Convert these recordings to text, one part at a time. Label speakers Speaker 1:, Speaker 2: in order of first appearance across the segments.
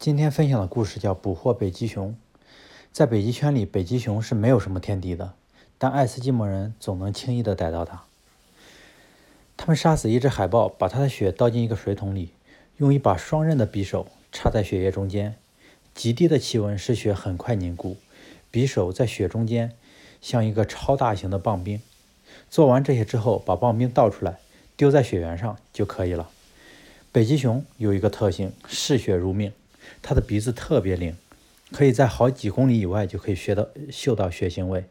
Speaker 1: 今天分享的故事叫《捕获北极熊》。在北极圈里，北极熊是没有什么天敌的，但爱斯基摩人总能轻易地逮到它。他们杀死一只海豹，把它的血倒进一个水桶里，用一把双刃的匕首插在血液中间。极低的气温使血很快凝固，匕首在血中间像一个超大型的棒冰。做完这些之后，把棒冰倒出来，丢在雪原上就可以了。北极熊有一个特性，嗜血如命。它的鼻子特别灵，可以在好几公里以外就可以学到嗅到血腥味。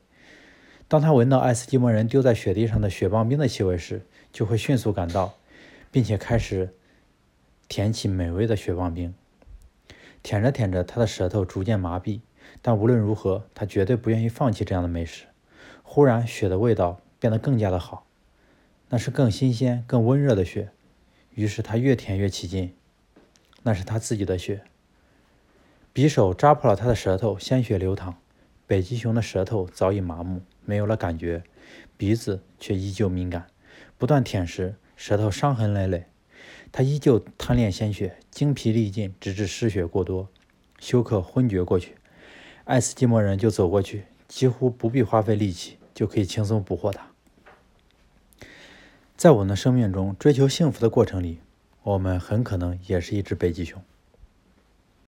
Speaker 1: 当它闻到爱斯基摩人丢在雪地上的雪棒冰的气味时，就会迅速赶到，并且开始舔起美味的雪棒冰。舔着舔着，它的舌头逐渐麻痹，但无论如何，它绝对不愿意放弃这样的美食。忽然，雪的味道变得更加的好，那是更新鲜、更温热的雪。于是，它越舔越起劲，那是它自己的血。匕首扎破了他的舌头，鲜血流淌。北极熊的舌头早已麻木，没有了感觉，鼻子却依旧敏感。不断舔食，舌头伤痕累累。他依旧贪恋鲜血，精疲力尽，直至失血过多，休克昏厥过去。爱斯基摩人就走过去，几乎不必花费力气，就可以轻松捕获它。在我们的生命中追求幸福的过程里，我们很可能也是一只北极熊。